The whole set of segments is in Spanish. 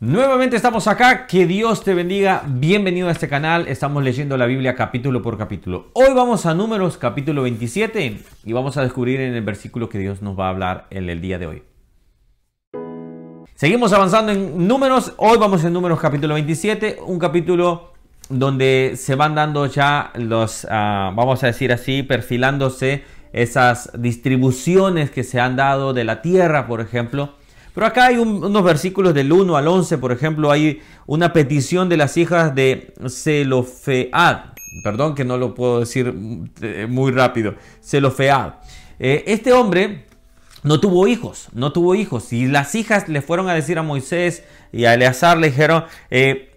Nuevamente estamos acá, que Dios te bendiga, bienvenido a este canal, estamos leyendo la Biblia capítulo por capítulo. Hoy vamos a números capítulo 27 y vamos a descubrir en el versículo que Dios nos va a hablar en el día de hoy. Seguimos avanzando en números, hoy vamos en números capítulo 27, un capítulo donde se van dando ya los, ah, vamos a decir así, perfilándose esas distribuciones que se han dado de la tierra, por ejemplo pero acá hay unos versículos del 1 al 11, por ejemplo, hay una petición de las hijas de Zelofead. Perdón que no lo puedo decir eh, muy rápido. Zelofead. Eh, este hombre no tuvo hijos, no tuvo hijos. Y las hijas le fueron a decir a Moisés y a Eleazar, le dijeron, eh,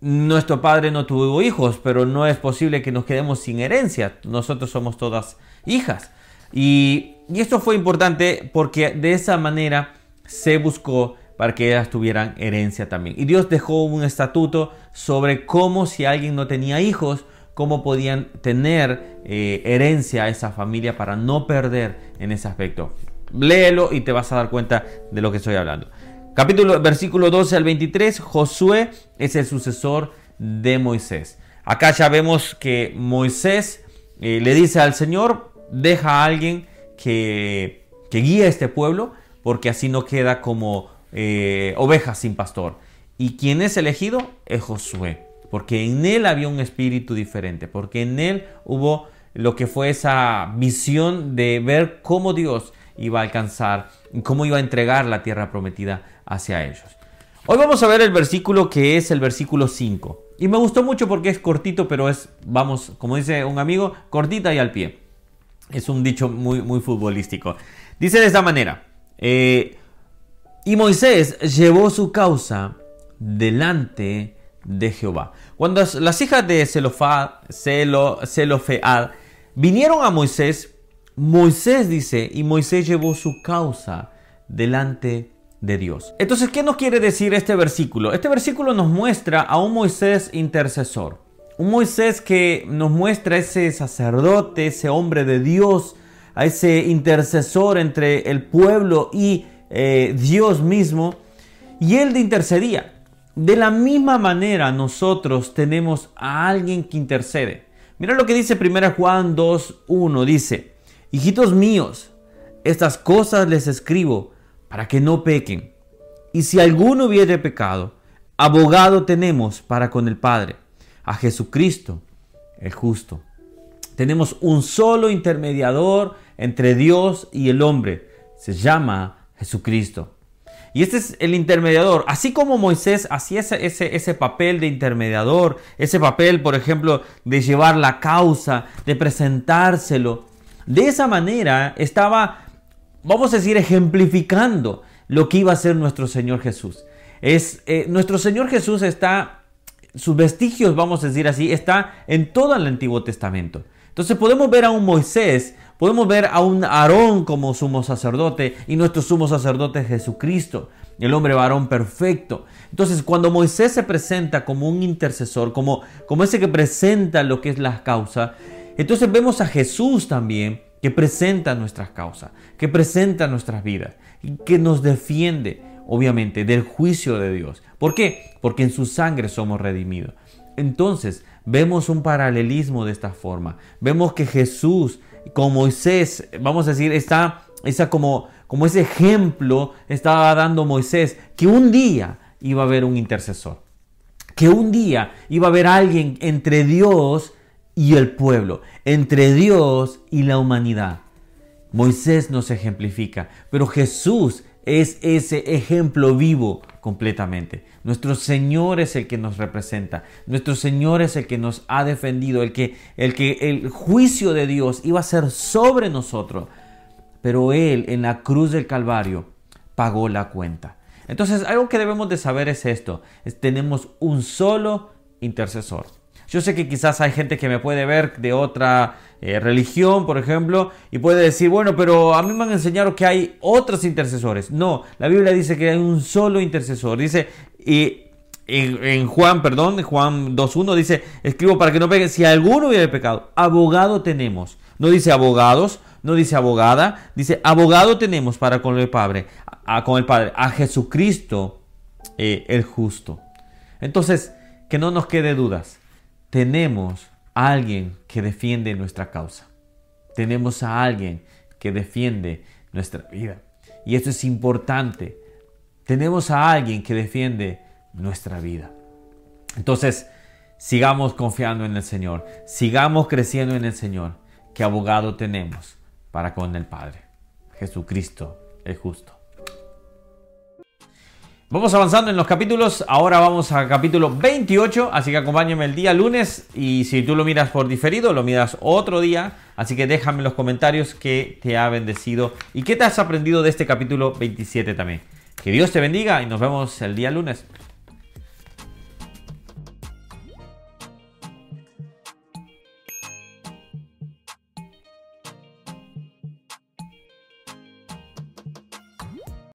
nuestro padre no tuvo hijos, pero no es posible que nos quedemos sin herencia. Nosotros somos todas hijas. Y, y esto fue importante porque de esa manera se buscó para que ellas tuvieran herencia también. Y Dios dejó un estatuto sobre cómo si alguien no tenía hijos, cómo podían tener eh, herencia a esa familia para no perder en ese aspecto. Léelo y te vas a dar cuenta de lo que estoy hablando. Capítulo, versículo 12 al 23, Josué es el sucesor de Moisés. Acá ya vemos que Moisés eh, le dice al Señor, deja a alguien que, que guíe a este pueblo porque así no queda como eh, oveja sin pastor. Y quien es elegido es Josué, porque en él había un espíritu diferente, porque en él hubo lo que fue esa visión de ver cómo Dios iba a alcanzar, cómo iba a entregar la tierra prometida hacia ellos. Hoy vamos a ver el versículo que es el versículo 5. Y me gustó mucho porque es cortito, pero es, vamos, como dice un amigo, cortita y al pie. Es un dicho muy, muy futbolístico. Dice de esta manera, eh, y Moisés llevó su causa delante de Jehová. Cuando las hijas de Zelofead vinieron a Moisés, Moisés dice, y Moisés llevó su causa delante de Dios. Entonces, ¿qué nos quiere decir este versículo? Este versículo nos muestra a un Moisés intercesor. Un Moisés que nos muestra ese sacerdote, ese hombre de Dios, a ese intercesor entre el pueblo y eh, Dios mismo, y él intercedía. De la misma manera nosotros tenemos a alguien que intercede. Mira lo que dice 1 Juan 2.1, dice, hijitos míos, estas cosas les escribo para que no pequen. Y si alguno hubiere pecado, abogado tenemos para con el Padre, a Jesucristo, el justo. Tenemos un solo intermediador entre Dios y el hombre. Se llama Jesucristo. Y este es el intermediador. Así como Moisés hacía ese, ese, ese, papel de intermediador, ese papel, por ejemplo, de llevar la causa, de presentárselo. De esa manera estaba, vamos a decir, ejemplificando lo que iba a ser nuestro Señor Jesús. Es, eh, nuestro Señor Jesús está, sus vestigios, vamos a decir así, está en todo el Antiguo Testamento. Entonces podemos ver a un Moisés, podemos ver a un Aarón como sumo sacerdote y nuestro sumo sacerdote es Jesucristo, el hombre varón perfecto. Entonces cuando Moisés se presenta como un intercesor, como, como ese que presenta lo que es la causa, entonces vemos a Jesús también que presenta nuestras causas, que presenta nuestras vidas, que nos defiende, obviamente, del juicio de Dios. ¿Por qué? Porque en su sangre somos redimidos. Entonces, vemos un paralelismo de esta forma. Vemos que Jesús, con Moisés, vamos a decir, está, esa como, como ese ejemplo estaba dando Moisés, que un día iba a haber un intercesor. Que un día iba a haber alguien entre Dios y el pueblo, entre Dios y la humanidad. Moisés nos ejemplifica, pero Jesús es ese ejemplo vivo completamente. Nuestro Señor es el que nos representa. Nuestro Señor es el que nos ha defendido, el que el que el juicio de Dios iba a ser sobre nosotros. Pero él en la cruz del Calvario pagó la cuenta. Entonces, algo que debemos de saber es esto, es, tenemos un solo intercesor. Yo sé que quizás hay gente que me puede ver de otra eh, religión, por ejemplo, y puede decir, bueno, pero a mí me han enseñado que hay otros intercesores. No, la Biblia dice que hay un solo intercesor. Dice, y en, Juan, perdón, Juan 2.1 dice, escribo para que no pegue, si alguno hubiera pecado, abogado tenemos. No dice abogados, no dice abogada, dice abogado tenemos para con el Padre, a, con el Padre, a Jesucristo eh, el justo. Entonces, que no nos quede dudas. Tenemos a alguien que defiende nuestra causa. Tenemos a alguien que defiende nuestra vida. Y esto es importante. Tenemos a alguien que defiende nuestra vida. Entonces, sigamos confiando en el Señor. Sigamos creciendo en el Señor. ¿Qué abogado tenemos para con el Padre? Jesucristo el justo. Vamos avanzando en los capítulos. Ahora vamos al capítulo 28. Así que acompáñame el día lunes. Y si tú lo miras por diferido, lo miras otro día. Así que déjame en los comentarios qué te ha bendecido y qué te has aprendido de este capítulo 27 también. Que Dios te bendiga y nos vemos el día lunes.